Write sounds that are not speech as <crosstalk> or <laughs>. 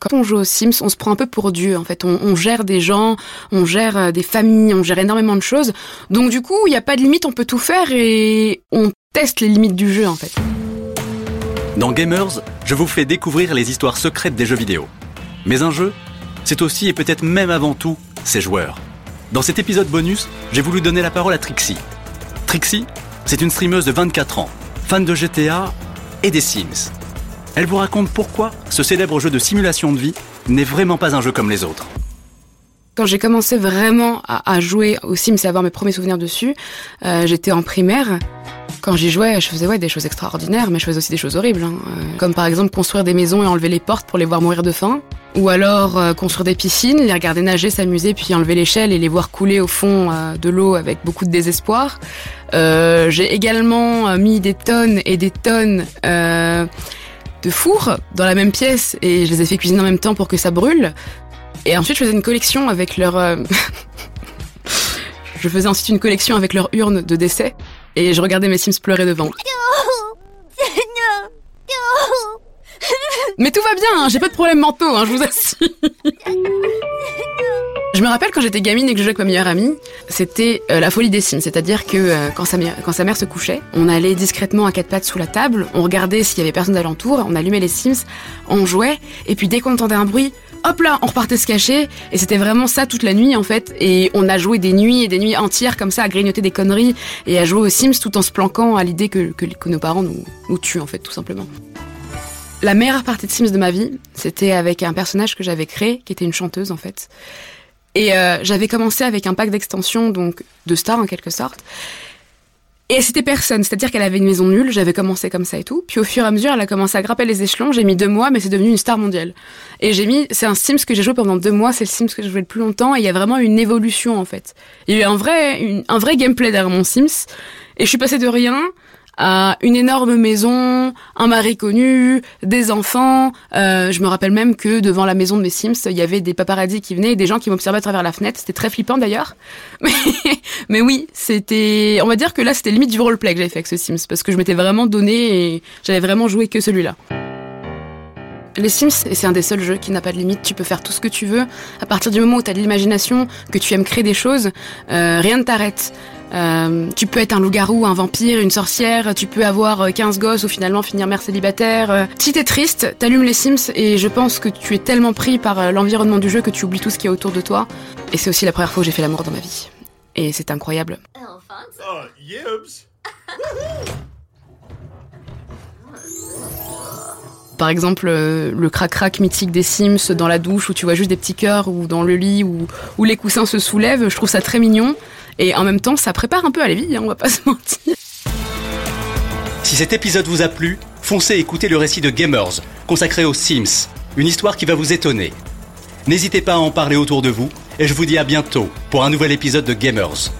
Quand on joue aux Sims, on se prend un peu pour Dieu, en fait. On, gère des gens, on gère euh, des familles, on gère énormément de choses. Donc du coup, il n'y a pas de limite, on peut tout faire et on teste les limites du jeu, en fait. Dans Gamers, je vous fais découvrir les histoires secrètes des jeux vidéo. Mais un jeu, c'est aussi et peut-être même avant tout ses joueurs. Dans cet épisode bonus, j'ai voulu donner la parole à Trixie. Trixie, c'est une streameuse de 24 ans, fan de GTA et des Sims. Elle vous raconte pourquoi ce célèbre jeu de simulation de vie n'est vraiment pas un jeu comme les autres. Quand j'ai commencé vraiment à, jouer aux Sims et à avoir mes premiers souvenirs dessus, euh, j'étais en primaire. Quand j'y jouais, je faisais des choses extraordinaires, mais je faisais aussi des choses horribles. hein. Euh, comme par exemple construire des maisons et enlever les portes pour les voir mourir de faim. Ou alors euh, construire des piscines, les regarder nager, s'amuser, puis enlever l'échelle et les voir couler au fond de l'eau avec beaucoup de désespoir. J'ai également mis des tonnes et des tonnes de fours dans la même pièce et je les ai fait cuisiner en même temps pour que ça brûle. Et ensuite, je faisais une collection avec leur... euh, <laughs> je faisais ensuite une collection avec leur urne de décès et je regardais mes Sims pleurer devant. <laughs> Mais tout va bien, hein, j'ai pas de problème mentaux, hein, je vous assure. <laughs> Je me rappelle quand j'étais gamine et que je jouais avec ma meilleure amie, c'était euh, la folie des Sims, c'est-à-dire que euh, quand, sa mère, se couchait, on allait discrètement à quatre pattes sous la table, on regardait s'il y avait personne d'alentour, on allumait les Sims, on jouait, et puis dès qu'on entendait un bruit, hop là, on repartait se cacher, et c'était vraiment ça toute la nuit en fait, et on a joué des nuits et des nuits entières comme ça à grignoter des conneries et à jouer aux Sims tout en se planquant à l'idée que nos parents nous, nous tuent en fait, tout simplement. La meilleure partie de Sims de ma vie, c'était avec un personnage que j'avais créé, qui était une chanteuse en fait. Et euh, j'avais commencé avec un pack d'extensions, donc de stars en quelque sorte. Et c'était personne, c'est-à-dire qu'elle avait une maison nulle, j'avais commencé comme ça et tout. Puis au fur et à mesure, elle a commencé à grimper les échelons, j'ai mis deux mois, mais c'est devenu une star mondiale. Et j'ai mis, c'est un Sims que j'ai joué pendant deux mois, c'est le Sims que j'ai joué le plus longtemps, et il y a vraiment une évolution en fait. Il y a eu un vrai, un vrai gameplay derrière mon Sims, et je suis passée de rien à une énorme maison, un mari connu, des enfants. Euh, je me rappelle même que devant la maison de mes Sims, il y avait des paparazzis qui venaient et des gens qui m'observaient à travers la fenêtre. C'était très flippant d'ailleurs. <laughs> Mais, oui, c'était. On va dire que là, c'était limite du roleplay que j'avais fait avec ce Sims parce que je m'étais vraiment donné et j'avais vraiment joué que celui-là. Les Sims, et c'est un des seuls jeux qui n'a pas de limite, tu peux faire tout ce que tu veux. À partir du moment où tu as de l'imagination, que tu aimes créer des choses, euh, rien ne t'arrête. Euh, tu peux être un loup-garou, un vampire, une sorcière, tu peux avoir euh, 15 gosses ou finalement finir mère célibataire. Euh, Si t'es triste, t'allumes les Sims et je pense que tu es tellement pris par euh, l'environnement du jeu que tu oublies tout ce qui est autour de toi. Et c'est aussi la première fois où j'ai fait l'amour dans ma vie. Et c'est incroyable. Oh, Yibs! <laughs> <laughs> Par exemple, euh, le crac-crac mythique des Sims dans la douche où tu vois juste des petits cœurs ou dans le lit où, les coussins se soulèvent, je trouve ça très mignon. Et en même temps, ça prépare un peu à la vie, hein, on va pas <laughs> se mentir. Si cet épisode vous a plu, foncez écouter le récit de Gamers, consacré aux Sims, une histoire qui va vous étonner. N'hésitez pas à en parler autour de vous, et je vous dis à bientôt pour un nouvel épisode de Gamers.